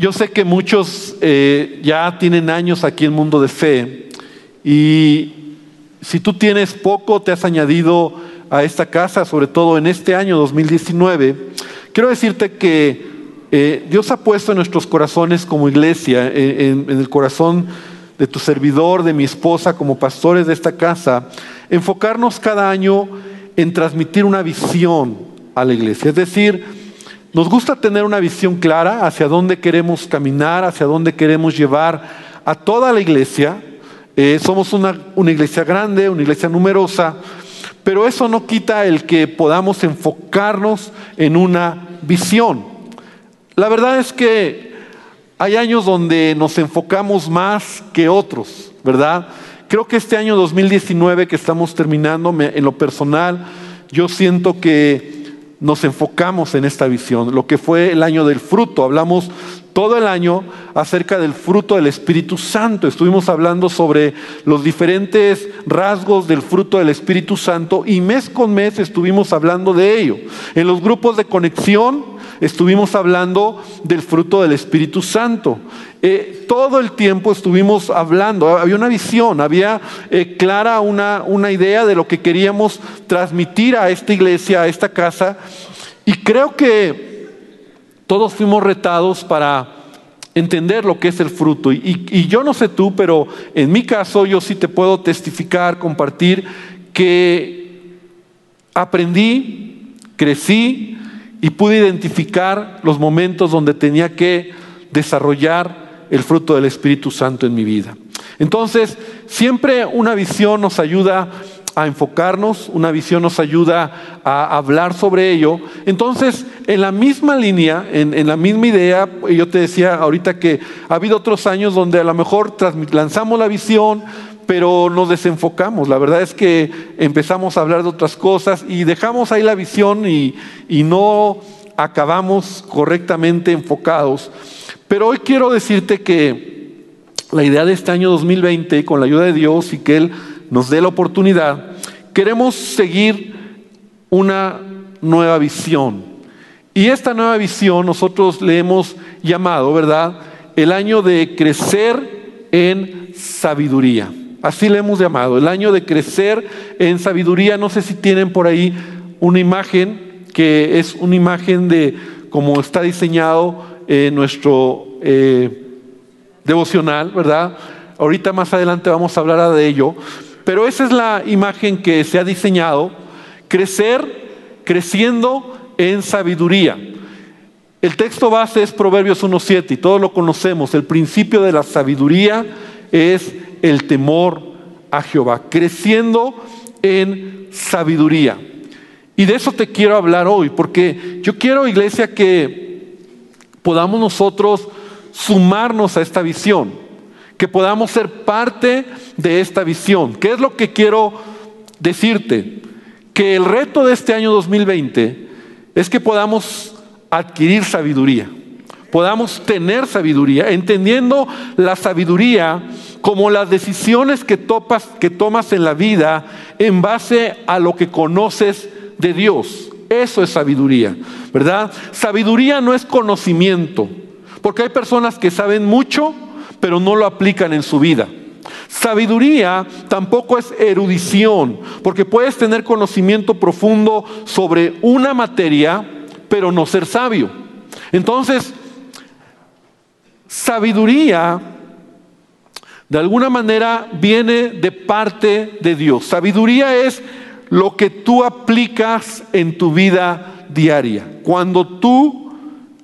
Yo sé que muchos eh, ya tienen años aquí en Mundo de Fe y si tú tienes poco, te has añadido a esta casa, sobre todo en este año 2019, quiero decirte que eh, Dios ha puesto en nuestros corazones como iglesia, en, en el corazón de tu servidor, de mi esposa, como pastores de esta casa, enfocarnos cada año en transmitir una visión a la iglesia. Es decir, nos gusta tener una visión clara hacia dónde queremos caminar, hacia dónde queremos llevar a toda la iglesia. Eh, somos una, una iglesia grande, una iglesia numerosa, pero eso no quita el que podamos enfocarnos en una visión. La verdad es que hay años donde nos enfocamos más que otros, ¿verdad? Creo que este año 2019 que estamos terminando, en lo personal, yo siento que nos enfocamos en esta visión, lo que fue el año del fruto. Hablamos todo el año acerca del fruto del Espíritu Santo. Estuvimos hablando sobre los diferentes rasgos del fruto del Espíritu Santo y mes con mes estuvimos hablando de ello. En los grupos de conexión estuvimos hablando del fruto del Espíritu Santo. Eh, todo el tiempo estuvimos hablando, había una visión, había eh, clara una, una idea de lo que queríamos transmitir a esta iglesia, a esta casa. Y creo que todos fuimos retados para entender lo que es el fruto. Y, yo no sé tú, pero en mi caso yo sí te puedo testificar, compartir que aprendí, crecí y pude identificar los momentos donde tenía que desarrollar el fruto del Espíritu Santo en mi vida. Entonces, siempre una visión nos ayuda a enfocarnos, una visión nos ayuda a hablar sobre ello. Entonces, en la misma línea, en, la misma idea, yo te decía ahorita que ha habido otros años donde a lo mejor lanzamos la visión, pero nos desenfocamos. La verdad es que empezamos a hablar de otras cosas y dejamos ahí la visión y, no acabamos correctamente enfocados. Pero hoy quiero decirte que la idea de este año 2020, con la ayuda de Dios y que Él nos dé la oportunidad, queremos seguir una nueva visión. Y esta nueva visión nosotros le hemos llamado, ¿verdad? El año de crecer en sabiduría. Así le hemos llamado, el año de crecer en sabiduría. No sé si tienen por ahí una imagen que es una imagen de cómo está diseñado en nuestro eh, devocional, ¿verdad? Ahorita más adelante vamos a hablar de ello. Pero esa es la imagen que se ha diseñado, crecer, creciendo en sabiduría. El texto base es Proverbios 1.7 y todos lo conocemos. El principio de la sabiduría es el temor a Jehová, creciendo en sabiduría. Y de eso te quiero hablar hoy, porque yo quiero, iglesia, que podamos nosotros sumarnos a esta visión que podamos ser parte de esta visión. ¿Qué es lo que quiero decirte? Que el reto de este año 2020 es que podamos adquirir sabiduría, podamos tener sabiduría, entendiendo la sabiduría como las decisiones que, tomas en la vida en base a lo que conoces de Dios. Eso es sabiduría, ¿verdad? Sabiduría no es conocimiento, porque hay personas que saben mucho, pero no lo aplican en su vida. Sabiduría tampoco es erudición, porque puedes tener conocimiento profundo sobre una materia, pero no ser sabio. Entonces, sabiduría de alguna manera viene de parte de Dios. Sabiduría es lo que tú aplicas en tu vida diaria. Cuando tú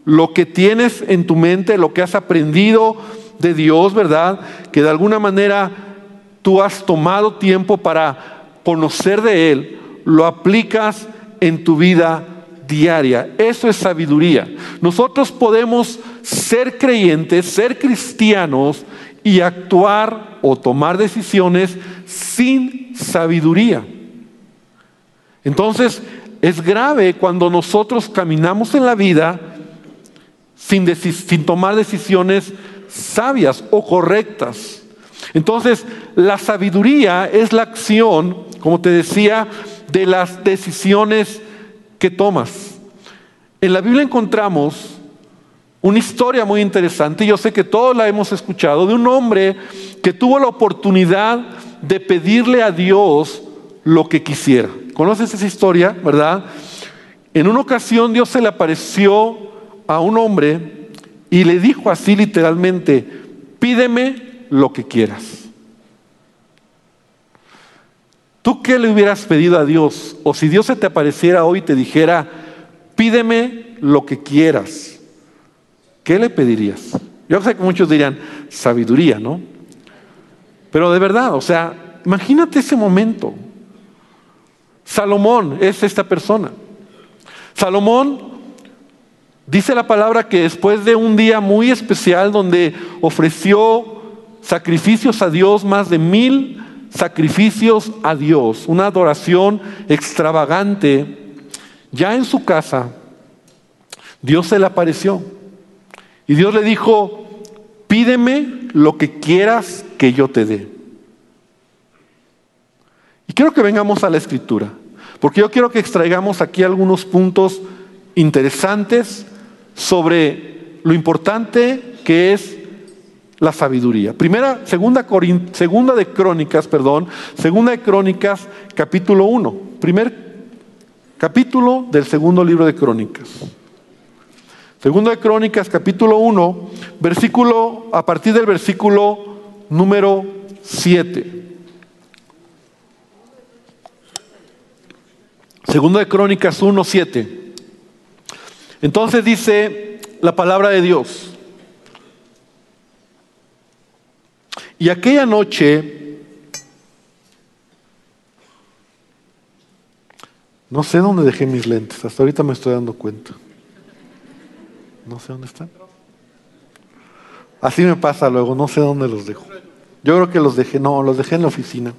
lo que tienes en tu mente, lo que has aprendido, de Dios, ¿verdad? Que de alguna manera tú has tomado tiempo para conocer de Él, lo aplicas en tu vida diaria. Eso es sabiduría. Nosotros podemos ser creyentes, ser cristianos y actuar o tomar decisiones sin sabiduría. Entonces, es grave cuando nosotros caminamos en la vida sin, tomar decisiones sabias o correctas. Entonces, la sabiduría es la acción, como te decía, de las decisiones que tomas. En la Biblia encontramos una historia muy interesante, yo sé que todos la hemos escuchado, de un hombre que tuvo la oportunidad de pedirle a Dios lo que quisiera. ¿Conoces esa historia, verdad? En una ocasión Dios se le apareció a un hombre y le dijo así literalmente, pídeme lo que quieras. ¿Tú qué le hubieras pedido a Dios? O si Dios se te apareciera hoy y te dijera, pídeme lo que quieras, ¿qué le pedirías? Yo sé que muchos dirían, sabiduría, ¿no? Pero de verdad, o sea, imagínate ese momento. Salomón es esta persona. Salomón dice la palabra que después de un día muy especial donde ofreció sacrificios a Dios, más de mil sacrificios a Dios, una adoración extravagante, ya en su casa, Dios se le apareció. Y Dios le dijo, pídeme lo que quieras que yo te dé. Y quiero que vengamos a la escritura, porque yo quiero que extraigamos aquí algunos puntos interesantes sobre lo importante que es la sabiduría. Primera, segunda, de Crónicas, perdón, segunda de Crónicas, capítulo 1. Primer capítulo del segundo libro de Crónicas. Segundo de Crónicas, capítulo 1, versículo, a partir del versículo número 7. Segundo de Crónicas 1, 7. Entonces dice la palabra de Dios. Y aquella noche, no sé dónde dejé mis lentes, hasta ahorita me estoy dando cuenta. No sé dónde están. Así me pasa luego, no sé dónde los dejo. Yo creo que los dejé, no, los dejé en la oficina.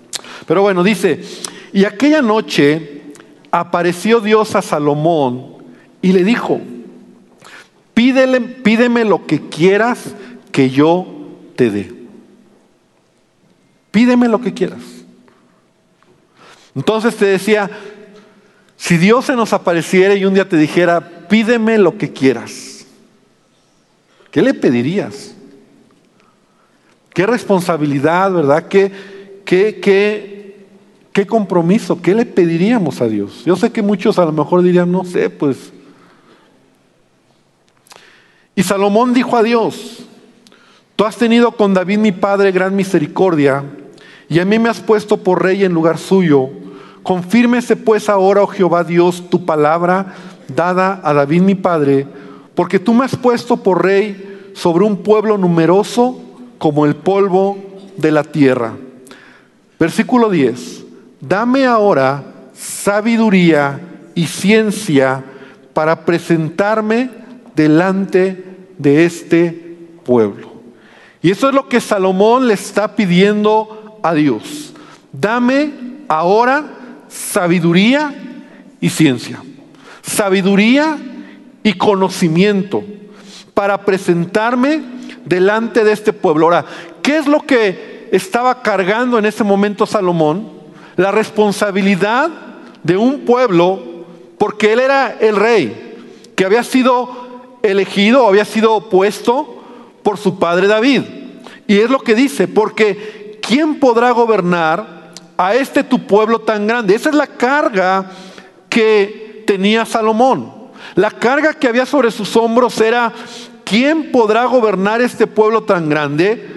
Pero bueno, dice, y aquella noche apareció Dios a Salomón y le dijo, Pídele, pídeme lo que quieras que yo te dé. Pídeme lo que quieras. Entonces te decía, si Dios se nos apareciera y un día te dijera, pídeme lo que quieras, ¿qué le pedirías? ¿Qué responsabilidad, verdad? ¿Qué, qué, qué, qué compromiso? ¿Qué le pediríamos a Dios? Yo sé que muchos a lo mejor dirían, no sé, pues. Y Salomón dijo a Dios, Tú has tenido con David mi padre gran misericordia, y a mí me has puesto por rey en lugar suyo. Confírmese pues ahora, oh Jehová Dios, tu palabra dada a David mi padre, porque tú me has puesto por rey sobre un pueblo numeroso como el polvo de la tierra. Versículo 10. Dame ahora sabiduría y ciencia para presentarme delante de este pueblo. Y eso es lo que Salomón le está pidiendo a Dios. Dame ahora sabiduría y ciencia. Sabiduría y conocimiento para presentarme delante de este pueblo. Ahora, ¿qué es lo que estaba cargando en ese momento Salomón? La responsabilidad de un pueblo, porque él era el rey, que había sido elegido, había sido puesto por su padre David. Y es lo que dice, porque ¿quién podrá gobernar a este tu pueblo tan grande? Esa es la carga que tenía Salomón. La carga que había sobre sus hombros era, ¿quién podrá gobernar este pueblo tan grande?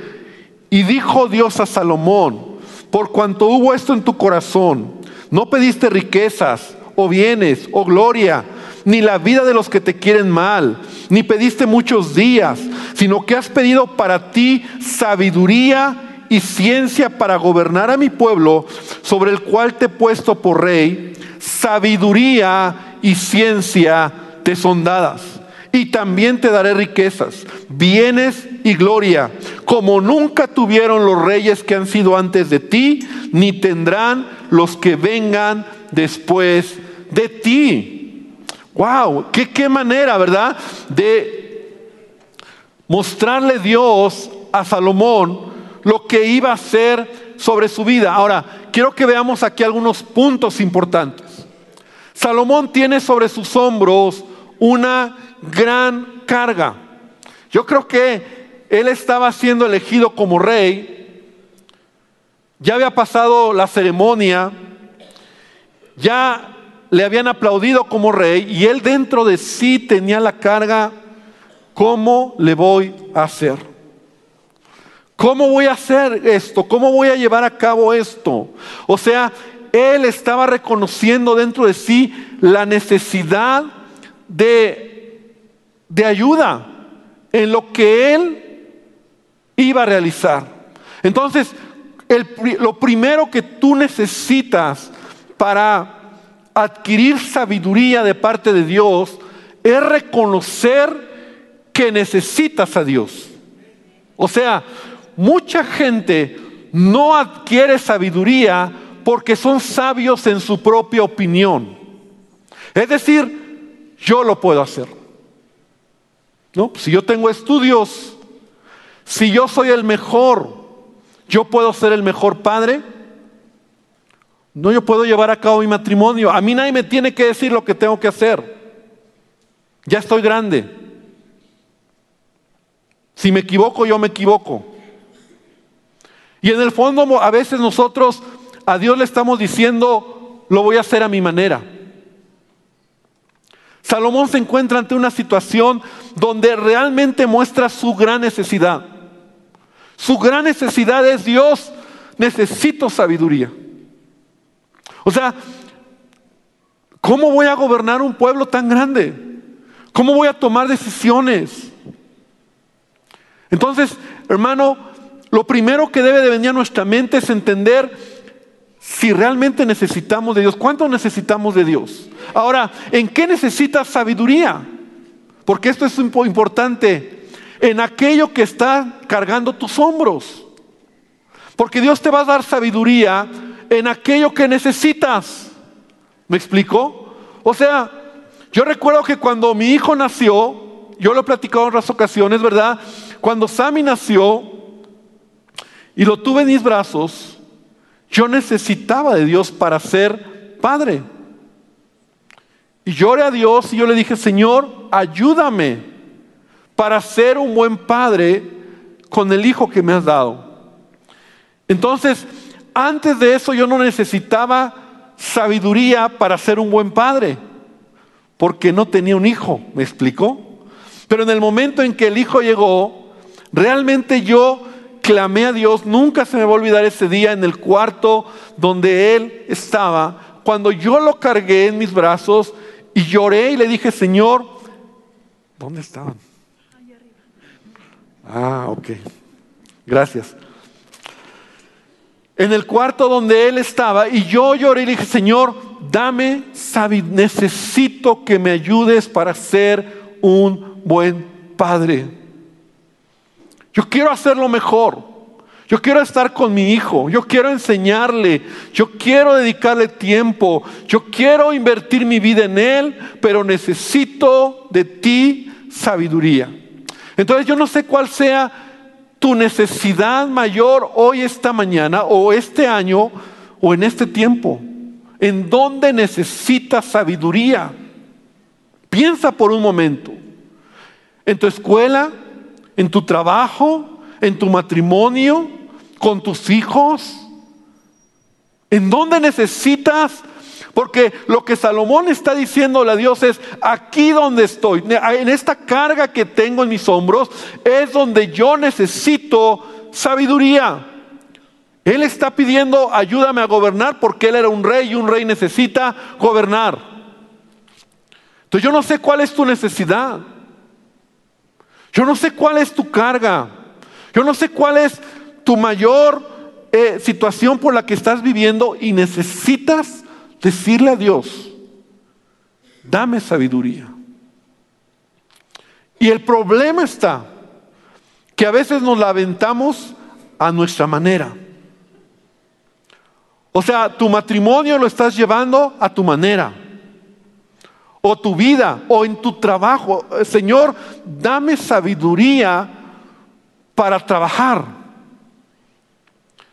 Y dijo Dios a Salomón, por cuanto hubo esto en tu corazón, no pediste riquezas o bienes o gloria, ni la vida de los que te quieren mal, ni pediste muchos días, sino que has pedido para ti sabiduría y ciencia para gobernar a mi pueblo, sobre el cual te he puesto por rey, sabiduría y ciencia te son dadas. Y también te daré riquezas, bienes y gloria, como nunca tuvieron los reyes que han sido antes de ti, ni tendrán los que vengan después de ti. Wow, qué, manera, ¿verdad? De mostrarle Dios a Salomón lo que iba a hacer sobre su vida. Ahora, quiero que veamos aquí algunos puntos importantes. Salomón tiene sobre sus hombros una gran carga. Yo creo que él estaba siendo elegido como rey, ya había pasado la ceremonia, ya le habían aplaudido como rey y él dentro de sí tenía la carga, ¿cómo le voy a hacer? ¿Cómo voy a hacer esto? ¿Cómo voy a llevar a cabo esto? O sea, él estaba reconociendo dentro de sí la necesidad de, de ayuda en lo que él iba a realizar. Entonces, lo primero que tú necesitas para adquirir sabiduría de parte de Dios es reconocer que necesitas a Dios. O sea, mucha gente no adquiere sabiduría porque son sabios en su propia opinión. Es decir, yo lo puedo hacer. ¿No? Si yo tengo estudios, si yo soy el mejor, yo puedo ser el mejor padre. No, yo puedo llevar a cabo mi matrimonio. A mí nadie me tiene que decir lo que tengo que hacer. Ya estoy grande. Si me equivoco, yo me equivoco. Y en el fondo a veces nosotros a Dios le estamos diciendo, lo voy a hacer a mi manera. Salomón se encuentra ante una situación donde realmente muestra su gran necesidad. Su gran necesidad es Dios, necesito sabiduría. O sea, ¿cómo voy a gobernar un pueblo tan grande? ¿Cómo voy a tomar decisiones? Entonces, hermano, lo primero que debe de venir a nuestra mente es entender si realmente necesitamos de Dios. ¿Cuánto necesitamos de Dios? Ahora, ¿en qué necesitas sabiduría? Porque esto es importante. En aquello que está cargando tus hombros. Porque Dios te va a dar sabiduría en aquello que necesitas. ¿Me explico? O sea, yo recuerdo que cuando mi hijo nació, yo lo he platicado en otras ocasiones, ¿verdad? Cuando Sammy nació y lo tuve en mis brazos, yo necesitaba de Dios para ser padre. Y lloré a Dios y yo le dije, Señor, ayúdame para ser un buen padre con el hijo que me has dado. Entonces, antes de eso yo no necesitaba sabiduría para ser un buen padre, porque no tenía un hijo, ¿me explicó? Pero en el momento en que el hijo llegó, realmente yo clamé a Dios, nunca se me va a olvidar ese día en el cuarto donde Él estaba, cuando yo lo cargué en mis brazos y lloré y le dije, Señor, ¿dónde estaban? Ah, ok. Gracias. En el cuarto donde Él estaba y yo lloré y le dije, Señor, dame necesito que me ayudes para ser un buen padre. Yo quiero hacerlo mejor. Yo quiero estar con mi hijo, yo quiero enseñarle, yo quiero dedicarle tiempo, yo quiero invertir mi vida en él, pero necesito de ti sabiduría. Entonces yo no sé cuál sea tu necesidad mayor hoy, esta mañana, o este año, o en este tiempo. ¿En dónde necesitas sabiduría? Piensa por un momento. ¿En tu escuela? En tu trabajo, en tu matrimonio, con tus hijos. ¿En dónde necesitas? Porque lo que Salomón está diciéndole a Dios es, aquí donde estoy, en esta carga que tengo en mis hombros, es donde yo necesito sabiduría. Él está pidiendo, ayúdame a gobernar, porque él era un rey y un rey necesita gobernar. Entonces yo no sé cuál es tu necesidad. Yo no sé cuál es tu carga. Yo no sé cuál es tu mayor eh, situación por la que estás viviendo y necesitas decirle a Dios, dame sabiduría. Y el problema está que a veces nos la aventamos a nuestra manera. O sea, tu matrimonio lo estás llevando a tu manera o tu vida o en tu trabajo. Señor, dame sabiduría para trabajar.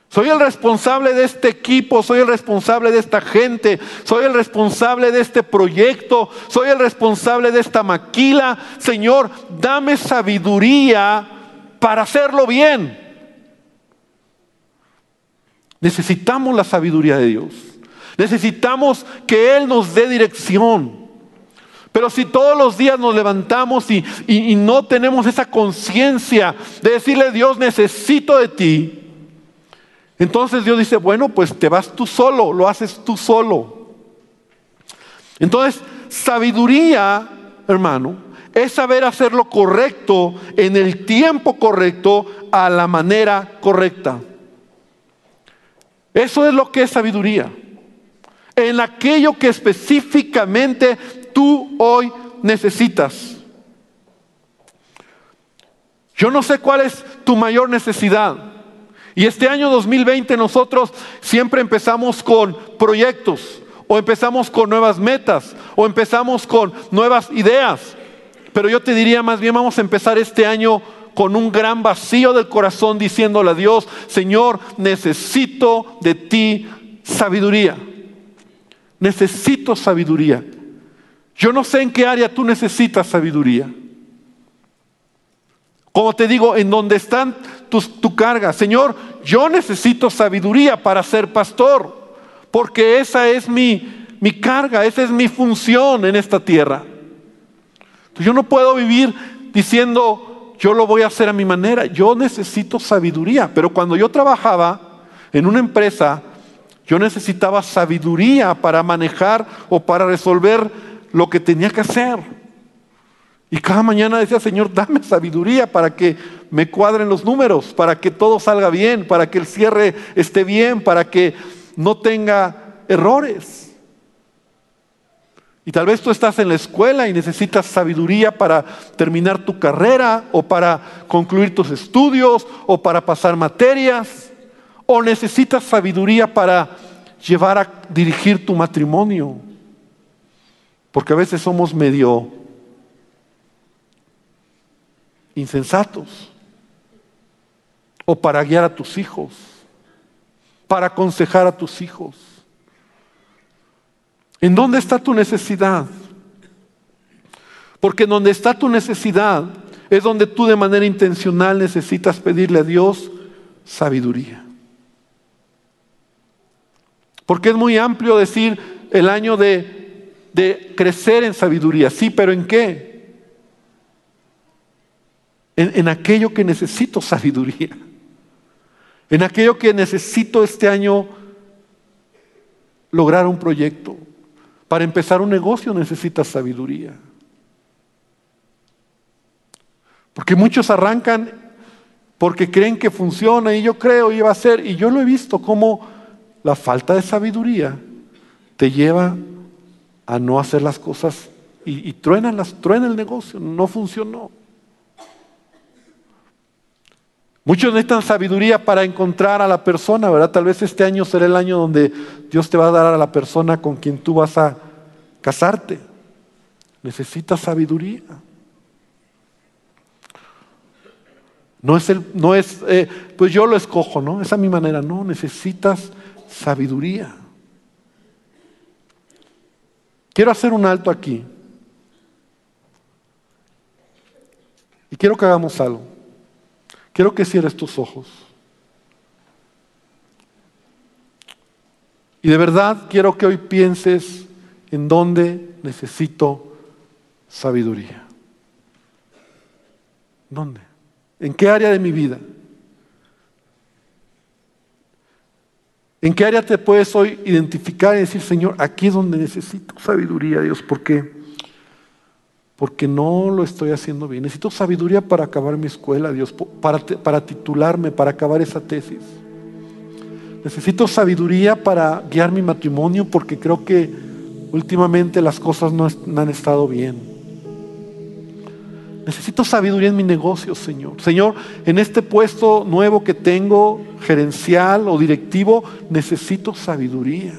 Soy el responsable de este equipo, soy el responsable de esta gente, soy el responsable de este proyecto, soy el responsable de esta maquila. Señor, dame sabiduría para hacerlo bien. Necesitamos la sabiduría de Dios. Necesitamos que Él nos dé dirección. Pero si todos los días nos levantamos y, no tenemos esa conciencia de decirle, Dios, necesito de ti, entonces Dios dice, bueno, pues te vas tú solo, lo haces tú solo. Entonces, sabiduría, hermano, es saber hacer lo correcto en el tiempo correcto, a la manera correcta. Eso es lo que es sabiduría. En aquello que específicamente tú hoy necesitas. Yo no sé cuál es tu mayor necesidad. Y este año 2020 nosotros siempre empezamos con proyectos, o empezamos con nuevas metas, o empezamos con nuevas ideas. Pero yo te diría más bien vamos a empezar este año con un gran vacío del corazón diciéndole a Dios, Señor, necesito de ti sabiduría. Necesito sabiduría. Yo no sé en qué área tú necesitas sabiduría. Como te digo, en donde están tu, carga. Señor, yo necesito sabiduría para ser pastor, porque esa es mi, mi carga, esa es mi función en esta tierra. Yo no puedo vivir diciendo, yo lo voy a hacer a mi manera, yo necesito sabiduría. Pero cuando yo trabajaba en una empresa, yo necesitaba sabiduría para manejar o para resolver lo que tenía que hacer. Y cada mañana decía, Señor, dame sabiduría para que me cuadren los números, para que todo salga bien, para que el cierre esté bien, para que no tenga errores. Y tal vez tú estás en la escuela y necesitas sabiduría para terminar tu carrera o para concluir tus estudios o para pasar materias. O necesitas sabiduría para llevar a dirigir tu matrimonio. Porque a veces somos medio insensatos, o para guiar a tus hijos, para aconsejar a tus hijos. ¿En dónde está tu necesidad? Porque en donde está tu necesidad es donde tú de manera intencional necesitas pedirle a Dios sabiduría. Porque es muy amplio decir el año de, de crecer en sabiduría. Sí, pero ¿en qué? en, aquello que necesito sabiduría, en aquello que necesito este año lograr un proyecto. Para empezar un negocio necesitas sabiduría. Porque muchos arrancan porque creen que funciona y yo creo y va a ser. Y yo lo he visto como la falta de sabiduría te lleva a no hacer las cosas y, y truena, las, truena el negocio, no funcionó. Muchos necesitan sabiduría para encontrar a la persona, ¿verdad? Tal vez este año será el año donde Dios te va a dar a la persona con quien tú vas a casarte. Necesitas sabiduría. No es, el, no es eh, pues yo lo escojo, ¿no? Esa es mi manera. No, necesitas sabiduría. Quiero hacer un alto aquí. Y quiero que hagamos algo. Quiero que cierres tus ojos. Y de verdad quiero que hoy pienses en dónde necesito sabiduría. ¿Dónde? ¿En qué área de mi vida? ¿En qué área te puedes hoy identificar y decir, Señor, aquí es donde necesito sabiduría, Dios? ¿Por qué? porque no lo estoy haciendo bien. Necesito sabiduría para acabar mi escuela, Dios, para, para titularme, para acabar esa tesis. Necesito sabiduría para guiar mi matrimonio porque creo que últimamente las cosas no, no han estado bien. Necesito sabiduría en mi negocio, Señor. Señor, en este puesto nuevo que tengo, gerencial o directivo, necesito sabiduría.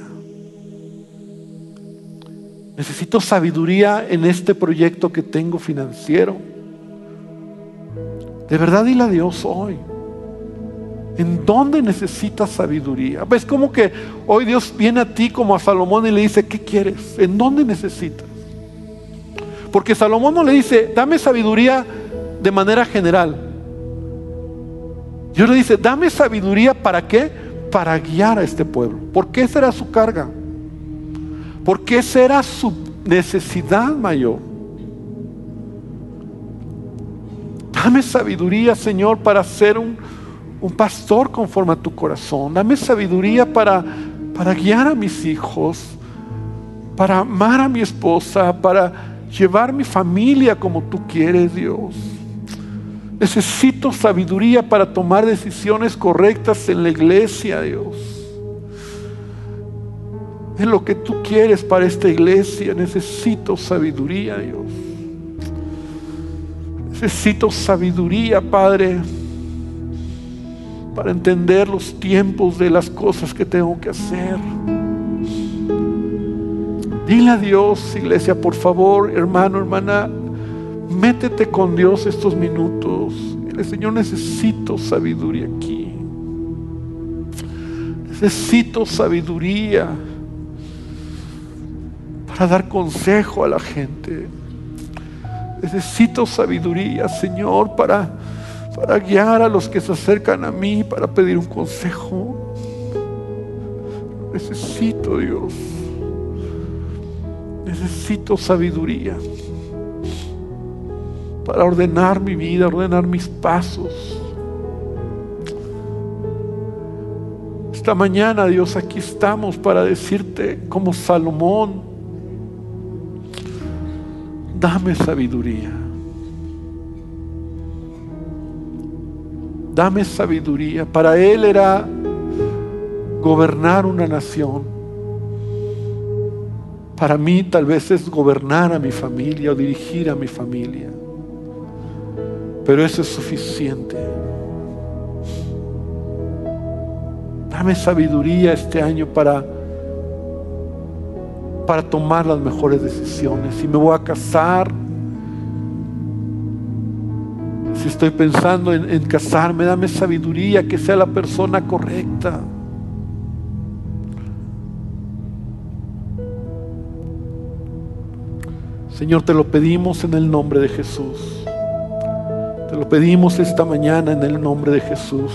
Necesito sabiduría en este proyecto que tengo financiero. De verdad dile a Dios hoy. ¿En dónde necesitas sabiduría? ¿Ves como que hoy Dios viene a ti como a Salomón y le dice, ¿qué quieres? ¿En dónde necesitas? Porque Salomón no le dice, dame sabiduría de manera general. Dios le dice, dame sabiduría para qué? Para guiar a este pueblo. ¿Por qué será su carga? ¿Por qué será su necesidad mayor? Dame sabiduría, Señor, para ser un, un pastor conforme a tu corazón. Dame sabiduría para, para guiar a mis hijos, para amar a mi esposa, para llevar mi familia como tú quieres, Dios. Necesito sabiduría para tomar decisiones correctas en la iglesia, Dios. En lo que tú quieres para esta iglesia, necesito sabiduría, Dios. Necesito sabiduría, Padre, para entender los tiempos de las cosas que tengo que hacer. Dile a Dios, iglesia, por favor, hermano, hermana, métete con Dios estos minutos. Dile, Señor, necesito sabiduría aquí. Necesito sabiduría para dar consejo a la gente. Necesito sabiduría, Señor, para, para guiar a los que se acercan a mí, para pedir un consejo. Necesito, Dios. Necesito sabiduría para ordenar mi vida, ordenar mis pasos. Esta mañana, Dios, aquí estamos para decirte como Salomón, dame sabiduría. Dame sabiduría. Para él era gobernar una nación. Para mí tal vez es gobernar a mi familia o dirigir a mi familia. Pero eso es suficiente. Dame sabiduría este año para para tomar las mejores decisiones. Si me voy a casar, si estoy pensando en, en, casarme, dame sabiduría, que sea la persona correcta. Señor, te lo pedimos en el nombre de Jesús. Te lo pedimos esta mañana en el nombre de Jesús.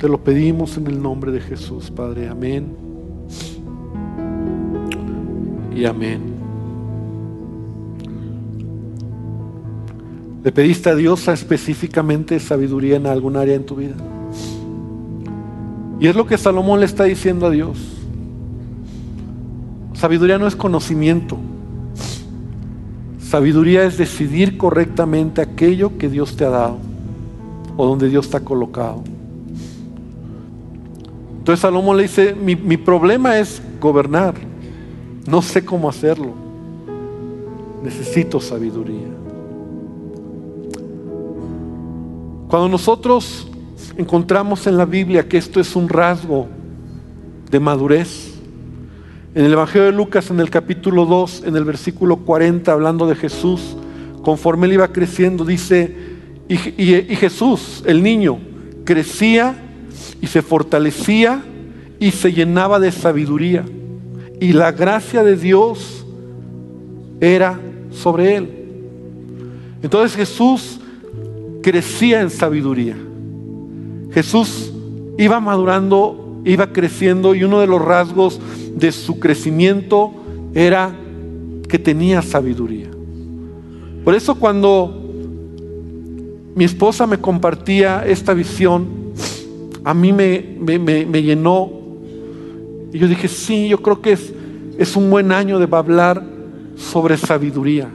Te lo pedimos en el nombre de Jesús, Padre. Amén. Y amén. ¿Le pediste a Dios específicamente sabiduría en algún área en tu vida? Y es lo que Salomón le está diciendo a Dios. Sabiduría no es conocimiento. Sabiduría es decidir correctamente aquello que Dios te ha dado o donde Dios te ha colocado. Entonces Salomón le dice, mi, mi problema es gobernar. No sé cómo hacerlo. Necesito sabiduría. Cuando nosotros encontramos en la Biblia que esto es un rasgo de madurez, en el Evangelio de Lucas, en el capítulo 2, en el versículo 40, hablando de Jesús, conforme él iba creciendo, dice, y, y, y Jesús, el niño, crecía y se fortalecía y se llenaba de sabiduría. Y la gracia de Dios era sobre él. Entonces Jesús crecía en sabiduría. Jesús iba madurando, iba creciendo y uno de los rasgos de su crecimiento era que tenía sabiduría. Por eso cuando mi esposa me compartía esta visión, a mí me, me, me, llenó. Y yo dije, sí, yo creo que es, es un buen año de hablar sobre sabiduría.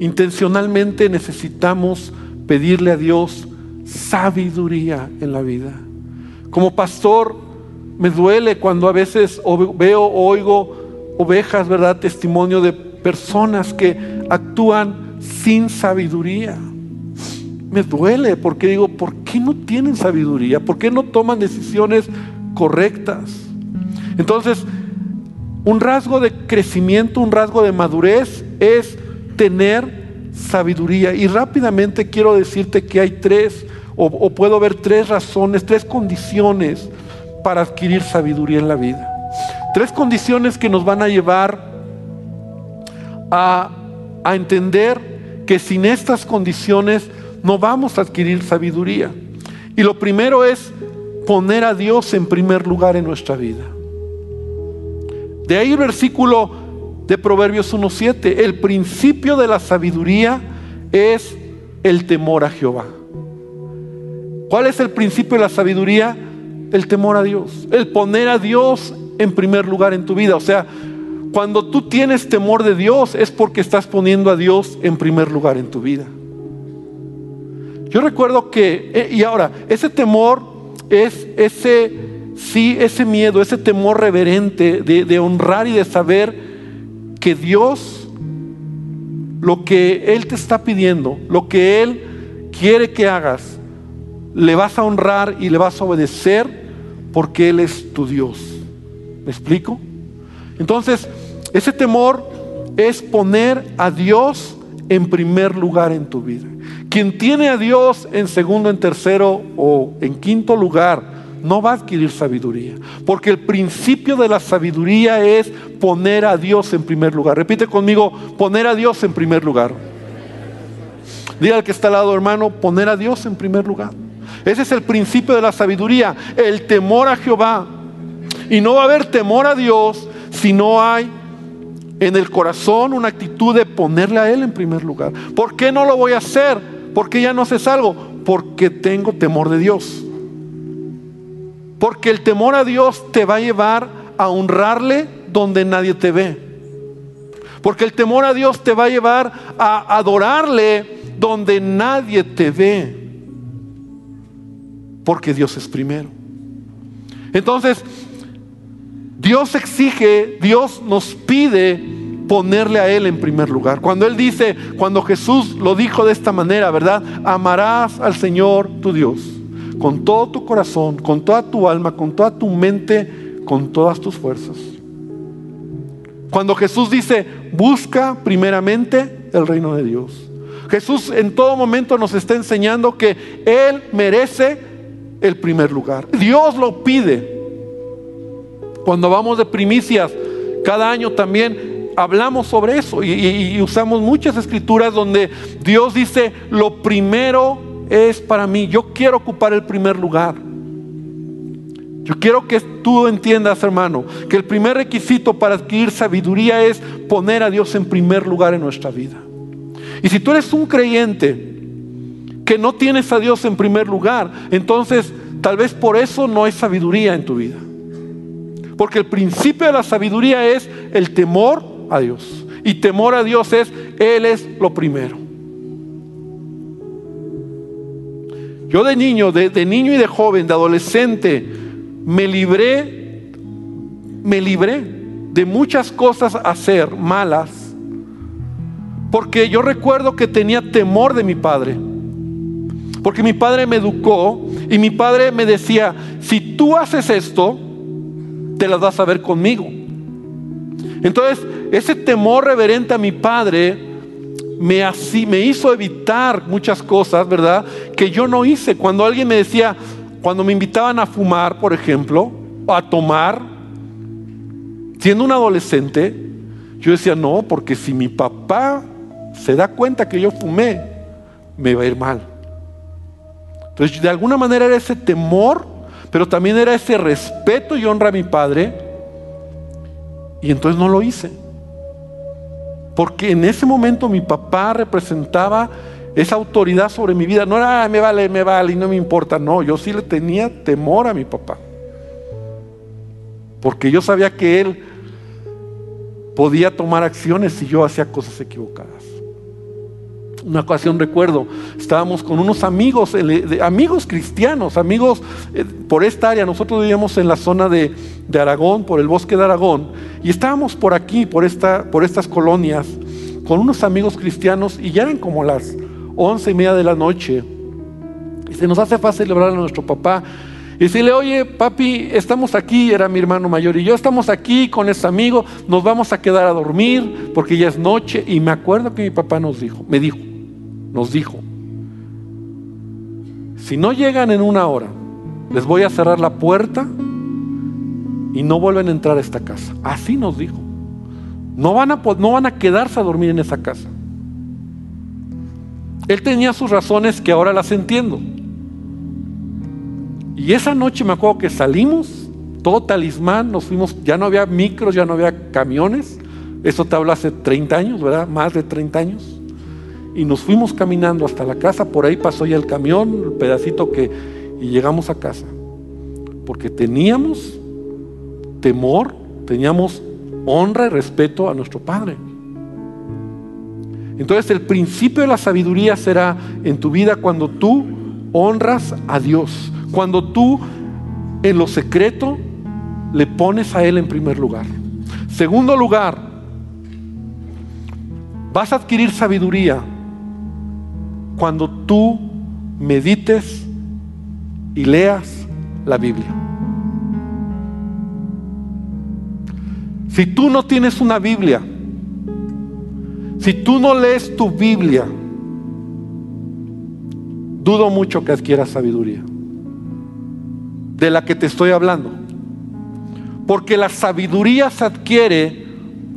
Intencionalmente necesitamos pedirle a Dios sabiduría en la vida. Como pastor, me duele cuando a veces veo o oigo ovejas, ¿verdad? Testimonio de personas que actúan sin sabiduría. Me duele porque digo, ¿por qué no tienen sabiduría? ¿Por qué no toman decisiones correctas? Entonces, un rasgo de crecimiento, un rasgo de madurez es tener sabiduría. Y rápidamente quiero decirte que hay tres, o, puedo ver tres razones, tres condiciones para adquirir sabiduría en la vida. Tres condiciones que nos van a llevar a, a entender que sin estas condiciones no vamos a adquirir sabiduría. Y lo primero es poner a Dios en primer lugar en nuestra vida. De ahí el versículo de Proverbios 1.7. El principio de la sabiduría es el temor a Jehová. ¿Cuál es el principio de la sabiduría? El temor a Dios. El poner a Dios en primer lugar en tu vida. O sea, cuando tú tienes temor de Dios es porque estás poniendo a Dios en primer lugar en tu vida. Yo recuerdo que, eh, y ahora, ese temor es ese, sí, ese miedo, ese temor reverente de, de honrar y de saber que Dios, lo que Él te está pidiendo, lo que Él quiere que hagas, le vas a honrar y le vas a obedecer porque Él es tu Dios. ¿Me explico? Entonces, ese temor es poner a Dios en primer lugar en tu vida. Quien tiene a Dios en segundo, en tercero o en quinto lugar, no va a adquirir sabiduría. Porque el principio de la sabiduría es poner a Dios en primer lugar. Repite conmigo, poner a Dios en primer lugar. Diga al que está al lado, hermano, poner a Dios en primer lugar. Ese es el principio de la sabiduría, el temor a Jehová. Y no va a haber temor a Dios si no hay en el corazón una actitud de ponerle a Él en primer lugar. ¿Por qué no lo voy a hacer? ¿Por qué ya no haces algo? Porque tengo temor de Dios. Porque el temor a Dios te va a llevar a honrarle donde nadie te ve. Porque el temor a Dios te va a llevar a adorarle donde nadie te ve. Porque Dios es primero. Entonces, Dios exige, Dios nos pide ponerle a Él en primer lugar. Cuando Él dice, cuando Jesús lo dijo de esta manera, ¿verdad? Amarás al Señor tu Dios con todo tu corazón, con toda tu alma, con toda tu mente, con todas tus fuerzas. Cuando Jesús dice, busca primeramente el reino de Dios. Jesús en todo momento nos está enseñando que Él merece el primer lugar. Dios lo pide. Cuando vamos de primicias, cada año también hablamos sobre eso y, usamos muchas escrituras donde Dios dice, lo primero es para mí. Yo quiero ocupar el primer lugar. Yo quiero que tú entiendas, hermano, que el primer requisito para adquirir sabiduría es poner a Dios en primer lugar en nuestra vida. Y si tú eres un creyente que no tienes a Dios en primer lugar, entonces tal vez por eso no hay sabiduría en tu vida. Porque el principio de la sabiduría es el temor a Dios. Y temor a Dios es, Él es lo primero. Yo de niño, de, niño y de joven, de adolescente, me libré, me libré de muchas cosas a hacer malas. Porque yo recuerdo que tenía temor de mi padre. Porque mi padre me educó y mi padre me decía, si tú haces esto, te las vas a ver conmigo. Entonces, ese temor reverente a mi padre me, así, me hizo evitar muchas cosas, ¿verdad? Que yo no hice. Cuando alguien me decía, cuando me invitaban a fumar, por ejemplo, o a tomar, siendo un adolescente, yo decía, no, porque si mi papá se da cuenta que yo fumé, me va a ir mal. Entonces, de alguna manera era ese temor, pero también era ese respeto y honra a mi padre. Y entonces no lo hice. Porque en ese momento mi papá representaba esa autoridad sobre mi vida. No era, ah, me vale, me vale y no me importa. No, yo sí le tenía temor a mi papá. Porque yo sabía que él podía tomar acciones si yo hacía cosas equivocadas. Una ocasión recuerdo, estábamos con unos amigos, amigos cristianos, amigos eh, por esta área. Nosotros vivíamos en la zona de, Aragón, por el bosque de Aragón, y estábamos por aquí, por, esta, por estas colonias, con unos amigos cristianos, y ya eran como las once y media de la noche. Y se nos hace fácil celebrar a nuestro papá. Y decirle, oye, papi, estamos aquí, era mi hermano mayor, y yo estamos aquí con este amigo, nos vamos a quedar a dormir porque ya es noche. Y me acuerdo que mi papá nos dijo, me dijo, nos dijo, si no llegan en una hora, les voy a cerrar la puerta y no vuelven a entrar a esta casa. Así nos dijo. No van a, no van a quedarse a dormir en esa casa. Él tenía sus razones que ahora las entiendo. Y esa noche me acuerdo que salimos, todo talismán, nos fuimos, ya no había micros, ya no había camiones. Eso te habla hace 30 años, ¿verdad? Más de 30 años. Y nos fuimos caminando hasta la casa, por ahí pasó ya el camión, el pedacito que... Y llegamos a casa. Porque teníamos temor, teníamos honra y respeto a nuestro Padre. Entonces el principio de la sabiduría será en tu vida cuando tú honras a Dios, cuando tú en lo secreto le pones a Él en primer lugar. Segundo lugar, vas a adquirir sabiduría cuando tú medites y leas la Biblia. Si tú no tienes una Biblia, si tú no lees tu Biblia, dudo mucho que adquieras sabiduría. De la que te estoy hablando. Porque la sabiduría se adquiere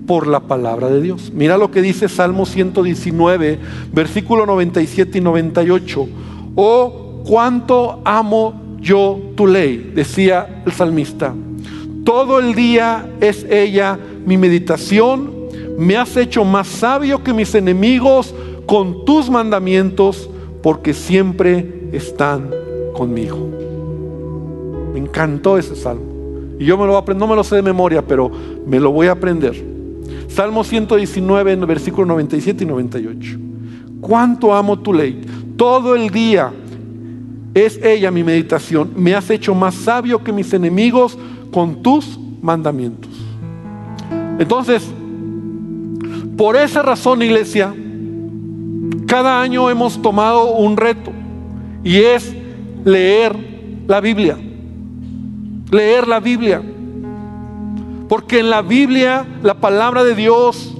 por la palabra de Dios. Mira lo que dice Salmo 119, versículo 97 y 98. Oh, cuánto amo yo tu ley, decía el salmista. Todo el día es ella mi meditación me has hecho más sabio que mis enemigos con tus mandamientos, porque siempre están conmigo. Me encantó ese salmo. Y yo me lo voy a aprender, no me lo sé de memoria, pero me lo voy a aprender. Salmo 119, en versículo 97 y 98. Cuánto amo tu ley. Todo el día es ella mi meditación. Me has hecho más sabio que mis enemigos con tus mandamientos. Entonces, por esa razón, iglesia, cada año hemos tomado un reto y es leer la Biblia. Leer la Biblia. Porque en la Biblia, la palabra de Dios,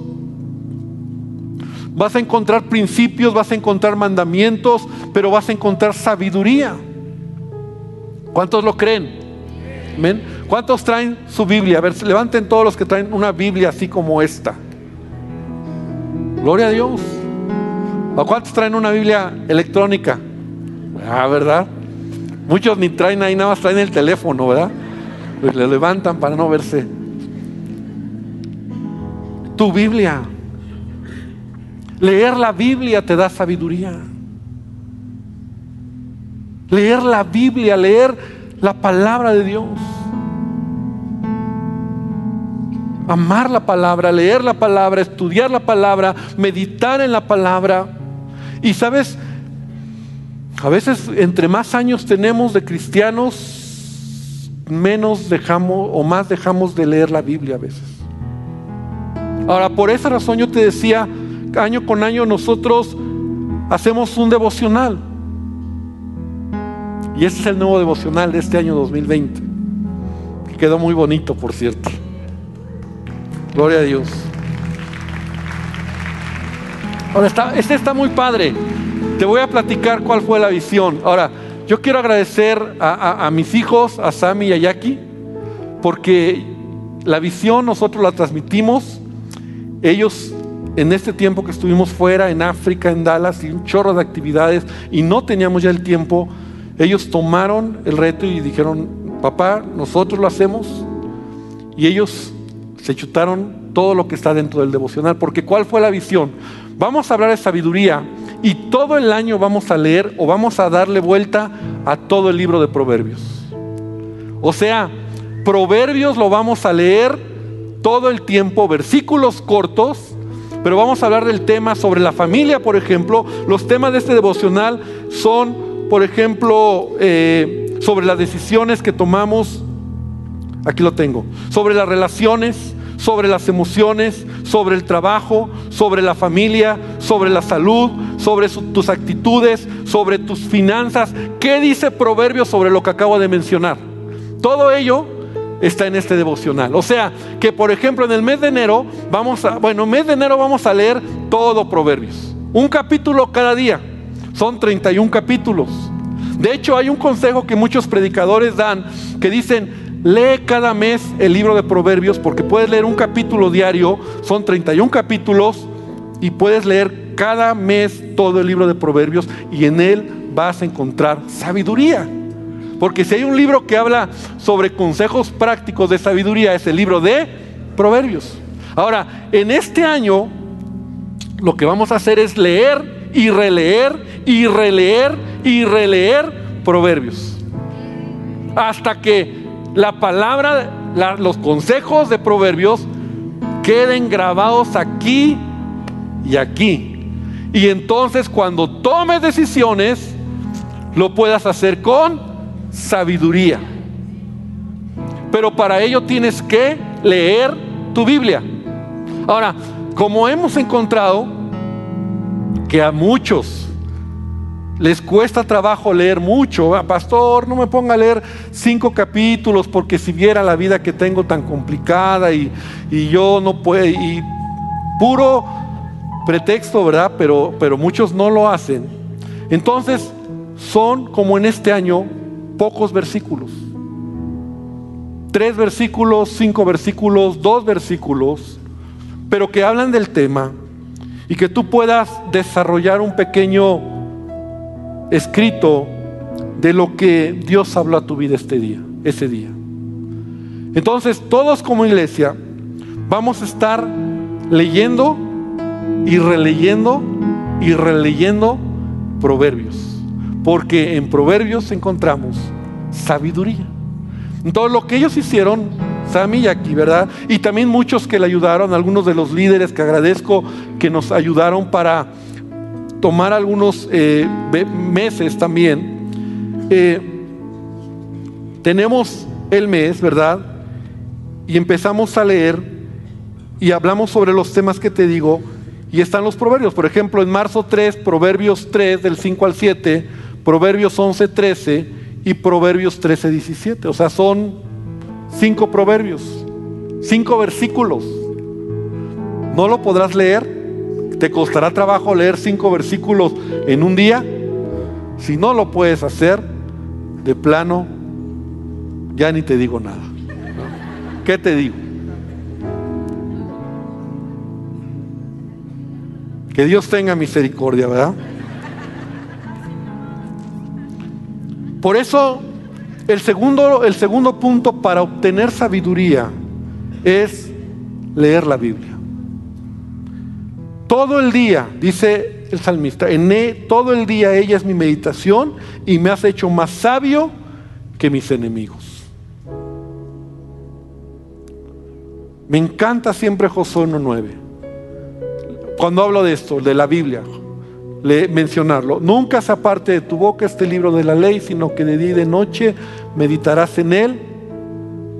vas a encontrar principios, vas a encontrar mandamientos, pero vas a encontrar sabiduría. ¿Cuántos lo creen? ¿Amén? ¿Cuántos traen su Biblia? A ver, levanten todos los que traen una Biblia así como esta. Gloria a Dios. ¿A cuántos traen una Biblia electrónica? Ah, ¿verdad? Muchos ni traen ahí, nada más traen el teléfono, ¿verdad? Pues le levantan para no verse. Tu Biblia. Leer la Biblia te da sabiduría. Leer la Biblia, leer la palabra de Dios. amar la palabra, leer la palabra, estudiar la palabra, meditar en la palabra. Y sabes, a veces entre más años tenemos de cristianos, menos dejamos o más dejamos de leer la Biblia a veces. Ahora, por esa razón yo te decía, año con año nosotros hacemos un devocional. Y este es el nuevo devocional de este año 2020. Que quedó muy bonito, por cierto. Gloria a Dios. Ahora, está, este está muy padre. Te voy a platicar cuál fue la visión. Ahora, yo quiero agradecer a, mis hijos, a Sammy y a Jackie, porque la visión nosotros la transmitimos. Ellos, en este tiempo que estuvimos fuera, en África, en Dallas, y un chorro de actividades, y no teníamos ya el tiempo, ellos tomaron el reto y dijeron, papá, nosotros lo hacemos. Y ellos se chutaron todo lo que está dentro del devocional. Porque ¿cuál fue la visión? Vamos a hablar de sabiduría y todo el año vamos a leer o vamos a darle vuelta a todo el libro de Proverbios. O sea, Proverbios lo vamos a leer todo el tiempo, versículos cortos, pero vamos a hablar del tema sobre la familia, por ejemplo. Los temas de este devocional son, por ejemplo, eh, sobre las decisiones que tomamos Aquí lo tengo. Sobre las relaciones, sobre las emociones, sobre el trabajo, sobre la familia, sobre la salud, sobre tus actitudes, sobre tus finanzas. ¿Qué dice Proverbios sobre lo que acabo de mencionar? Todo ello está en este devocional. O sea, que por ejemplo en el mes de enero vamos a, bueno, mes de enero vamos a leer todo Proverbios. Un capítulo cada día. Son 31 capítulos. De hecho, hay un consejo que muchos predicadores dan que dicen, lee cada mes el libro de Proverbios porque puedes leer un capítulo diario, son 31 capítulos y puedes leer cada mes todo el libro de Proverbios y en él vas a encontrar sabiduría. Porque si hay un libro que habla sobre consejos prácticos de sabiduría, es el libro de Proverbios. Ahora, en este año, lo que vamos a hacer es leer y releer y releer y releer Proverbios. Hasta que la palabra, los consejos de Proverbios queden grabados aquí y aquí. Y entonces cuando tomes decisiones, lo puedas hacer con sabiduría. Pero para ello tienes que leer tu Biblia. Ahora, como hemos encontrado que a muchos les cuesta trabajo leer mucho, ah, pastor, no me ponga a leer cinco capítulos porque si viera la vida que tengo tan complicada y, y yo no puedo, y puro pretexto, ¿verdad? Pero, pero muchos no lo hacen. Entonces, son como en este año pocos versículos. Tres versículos, cinco versículos, dos versículos, pero que hablan del tema y que tú puedas desarrollar un pequeño escrito de lo que Dios habló a tu vida este día, ese día. Entonces, todos como iglesia vamos a estar leyendo y releyendo y releyendo proverbios. Porque en Proverbios encontramos sabiduría. Entonces lo que ellos hicieron, Sammy y aquí, ¿verdad? Y también muchos que le ayudaron, algunos de los líderes que agradezco que nos ayudaron para tomar algunos eh, meses también. Eh, tenemos el mes, ¿verdad? Y empezamos a leer y hablamos sobre los temas que te digo y están los proverbios. Por ejemplo, en marzo 3, Proverbios 3, del 5 al 7, Proverbios 11, 13 y Proverbios 13, 17. O sea, son cinco proverbios, cinco versículos. ¿No lo podrás leer? ¿Te costará trabajo leer cinco versículos en un día? Si no lo puedes hacer, de plano, ya ni te digo nada. ¿Qué te digo? Que Dios tenga misericordia, ¿verdad? Por eso, el segundo, el segundo punto para obtener sabiduría es leer la Biblia. Todo el día, dice el salmista, en e, todo el día ella es mi meditación y me has hecho más sabio que mis enemigos. Me encanta siempre Josué 1.9. Cuando hablo de esto, de la Biblia, mencionarlo. Nunca se aparte de tu boca este libro de la ley, sino que de día y de noche meditarás en él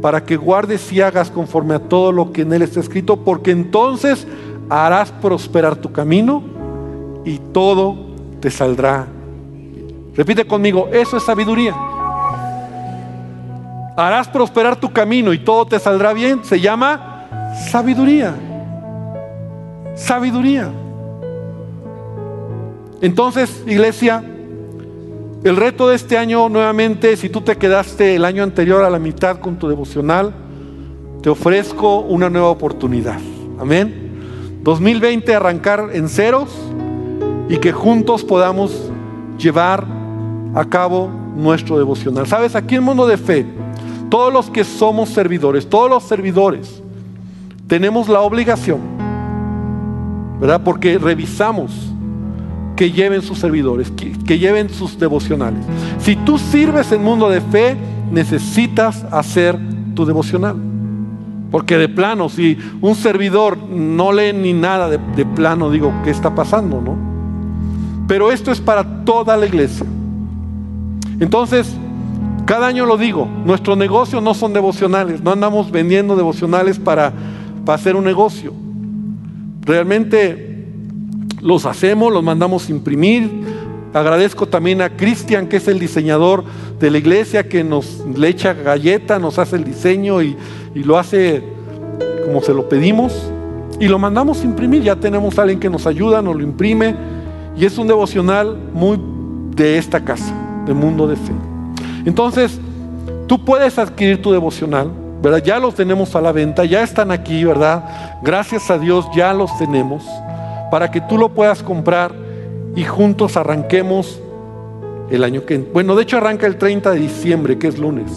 para que guardes y hagas conforme a todo lo que en él está escrito, porque entonces harás prosperar tu camino y todo te saldrá. Repite conmigo, eso es sabiduría. Harás prosperar tu camino y todo te saldrá bien. Se llama sabiduría. Sabiduría. Entonces, iglesia, el reto de este año nuevamente, si tú te quedaste el año anterior a la mitad con tu devocional, te ofrezco una nueva oportunidad. Amén. 2020 arrancar en ceros y que juntos podamos llevar a cabo nuestro devocional. Sabes, aquí en Mundo de Fe, todos los que somos servidores, todos los servidores, tenemos la obligación, ¿verdad? Porque revisamos que lleven sus servidores, que, lleven sus devocionales. Si tú sirves en mundo de fe, necesitas hacer tu devocional. Porque de plano, si un servidor no lee ni nada de, de, plano, digo, ¿qué está pasando? ¿No? Pero esto es para toda la iglesia. Entonces, cada año lo digo, nuestros negocios no son devocionales, no andamos vendiendo devocionales para, para hacer un negocio. Realmente los hacemos, los mandamos imprimir. Agradezco también a Cristian, que es el diseñador de la iglesia, que nos le echa galleta, nos hace el diseño y, lo hace como se lo pedimos. Y lo mandamos imprimir. Ya tenemos a alguien que nos ayuda, nos lo imprime. Y es un devocional muy de esta casa, de mundo de fe. Entonces, tú puedes adquirir tu devocional, ¿verdad? Ya los tenemos a la venta, ya están aquí, ¿verdad? Gracias a Dios ya los tenemos para que tú lo puedas comprar y juntos arranquemos el año que... Bueno, de hecho arranca el 30 de diciembre, que es lunes,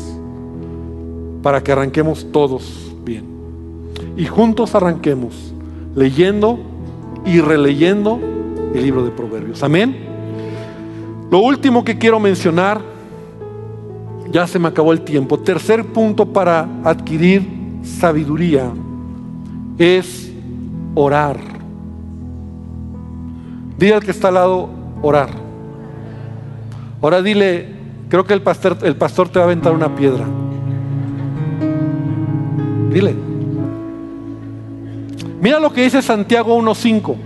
para que arranquemos todos bien. Y juntos arranquemos leyendo y releyendo el libro de Proverbios. Amén. Lo último que quiero mencionar, ya se me acabó el tiempo, tercer punto para adquirir sabiduría es orar. Dile al que está al lado, orar. Ahora dile, creo que el pastor, el pastor te va a aventar una piedra. Dile. Mira lo que dice Santiago 1.5.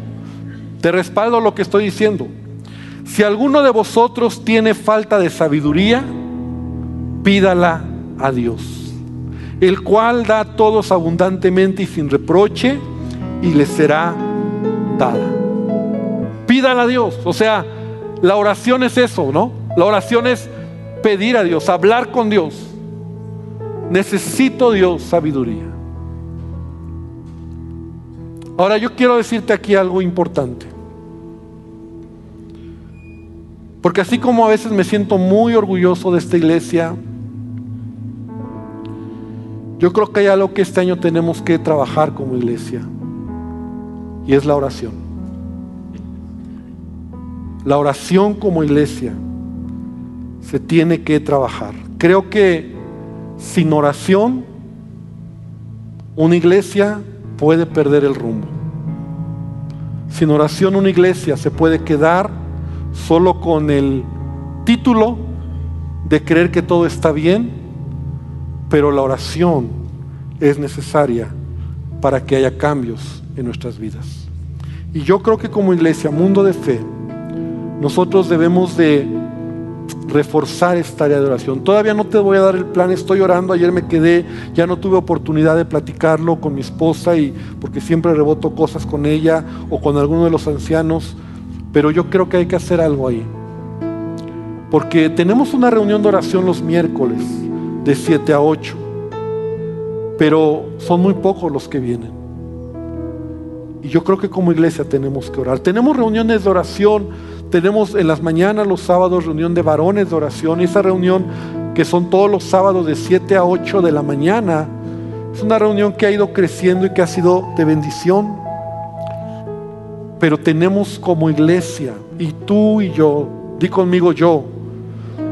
Te respaldo lo que estoy diciendo. Si alguno de vosotros tiene falta de sabiduría, pídala a Dios, el cual da a todos abundantemente y sin reproche, y le será dada. Pídala a Dios. O sea, la oración es eso, ¿no? La oración es pedir a Dios, hablar con Dios. Necesito Dios sabiduría. Ahora yo quiero decirte aquí algo importante. Porque así como a veces me siento muy orgulloso de esta iglesia, yo creo que hay algo que este año tenemos que trabajar como iglesia. Y es la oración. La oración como iglesia se tiene que trabajar. Creo que sin oración una iglesia puede perder el rumbo. Sin oración una iglesia se puede quedar solo con el título de creer que todo está bien, pero la oración es necesaria para que haya cambios en nuestras vidas. Y yo creo que como iglesia, mundo de fe, nosotros debemos de reforzar esta área de oración. Todavía no te voy a dar el plan, estoy orando, ayer me quedé, ya no tuve oportunidad de platicarlo con mi esposa y porque siempre reboto cosas con ella o con alguno de los ancianos, pero yo creo que hay que hacer algo ahí. Porque tenemos una reunión de oración los miércoles de 7 a 8, pero son muy pocos los que vienen. Y yo creo que como iglesia tenemos que orar. Tenemos reuniones de oración tenemos en las mañanas, los sábados, reunión de varones de oración. Y esa reunión, que son todos los sábados de 7 a 8 de la mañana, es una reunión que ha ido creciendo y que ha sido de bendición. Pero tenemos como iglesia, y tú y yo, di conmigo yo,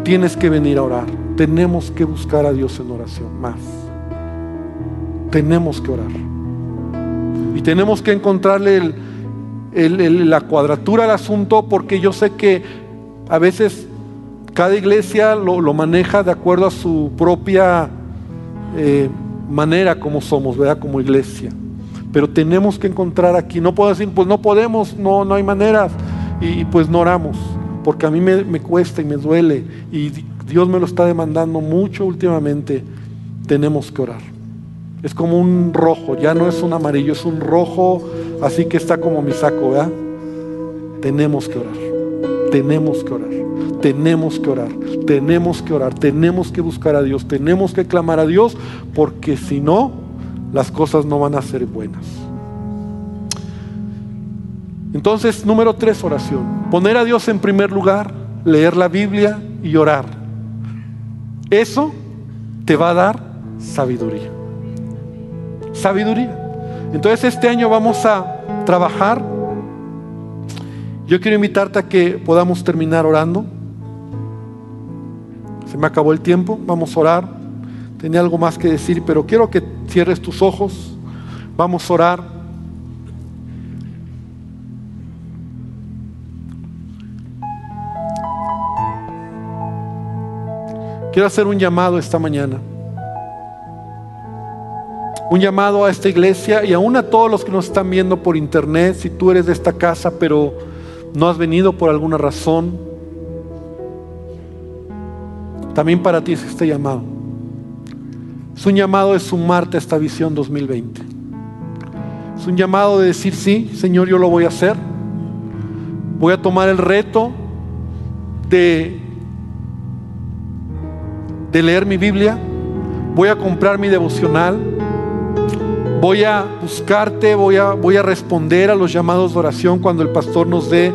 tienes que venir a orar. Tenemos que buscar a Dios en oración más. Tenemos que orar. Y tenemos que encontrarle el, la cuadratura del asunto porque yo sé que a veces cada iglesia lo, maneja de acuerdo a su propia eh, manera como somos, ¿verdad? Como iglesia. Pero tenemos que encontrar aquí, no puedo decir, pues no podemos, no, no hay maneras, y, pues no oramos, porque a mí me, me cuesta y me duele, y Dios me lo está demandando mucho últimamente, tenemos que orar. Es como un rojo, ya no es un amarillo, es un rojo, así que está como mi saco, ¿verdad? Tenemos que orar, tenemos que orar, tenemos que orar, tenemos que orar, tenemos que buscar a Dios, tenemos que clamar a Dios, porque si no, las cosas no van a ser buenas. Entonces, número tres, oración. Poner a Dios en primer lugar, leer la Biblia y orar. Eso te va a dar sabiduría sabiduría. Entonces este año vamos a trabajar. Yo quiero invitarte a que podamos terminar orando. Se me acabó el tiempo, vamos a orar. Tenía algo más que decir, pero quiero que cierres tus ojos. Vamos a orar. Quiero hacer un llamado esta mañana. Un llamado a esta iglesia y aún a todos los que nos están viendo por internet, si tú eres de esta casa pero no has venido por alguna razón, también para ti es este llamado. Es un llamado de sumarte a esta visión 2020. Es un llamado de decir, sí, Señor, yo lo voy a hacer. Voy a tomar el reto de, de leer mi Biblia. Voy a comprar mi devocional. Voy a buscarte, voy a, voy a responder a los llamados de oración cuando el pastor nos dé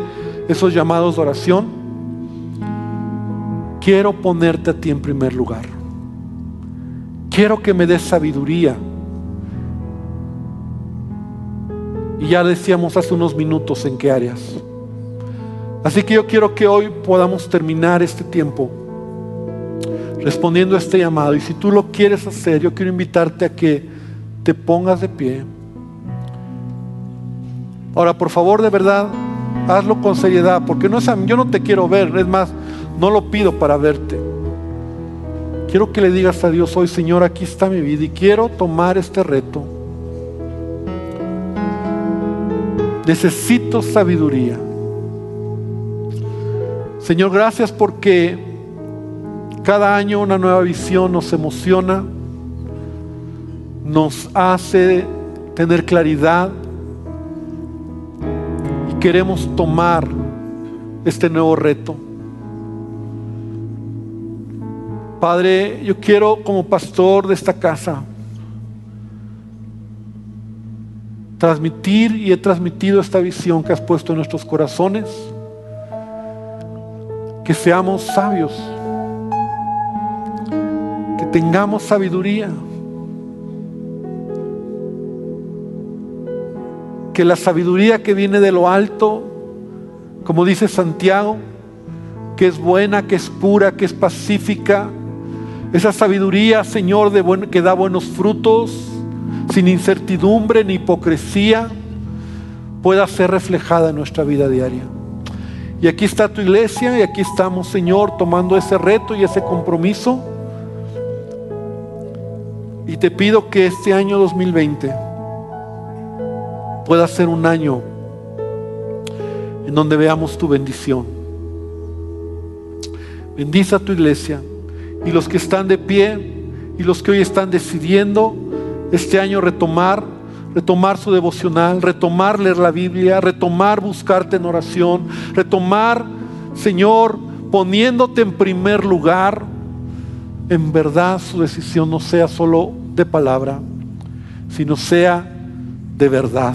esos llamados de oración. Quiero ponerte a ti en primer lugar. Quiero que me des sabiduría. Y ya decíamos hace unos minutos en qué áreas. Así que yo quiero que hoy podamos terminar este tiempo respondiendo a este llamado. Y si tú lo quieres hacer, yo quiero invitarte a que te pongas de pie. Ahora, por favor, de verdad, hazlo con seriedad, porque no es yo no te quiero ver, es más, no lo pido para verte. Quiero que le digas a Dios hoy, Señor, aquí está mi vida y quiero tomar este reto. Necesito sabiduría. Señor, gracias porque cada año una nueva visión nos emociona, nos hace tener claridad. Y queremos tomar este nuevo reto. Padre, yo quiero como pastor de esta casa transmitir y he transmitido esta visión que has puesto en nuestros corazones. Que seamos sabios, que tengamos sabiduría, que la sabiduría que viene de lo alto, como dice Santiago, que es buena, que es pura, que es pacífica, esa sabiduría, Señor, de que da buenos frutos, sin incertidumbre ni hipocresía, pueda ser reflejada en nuestra vida diaria. Y aquí está tu iglesia y aquí estamos, Señor, tomando ese reto y ese compromiso. Y te pido que este año 2020 pueda ser un año en donde veamos tu bendición. Bendice a tu iglesia y los que están de pie y los que hoy están decidiendo este año retomar retomar su devocional, retomar leer la Biblia, retomar buscarte en oración, retomar, Señor, poniéndote en primer lugar, en verdad su decisión no sea solo de palabra, sino sea de verdad.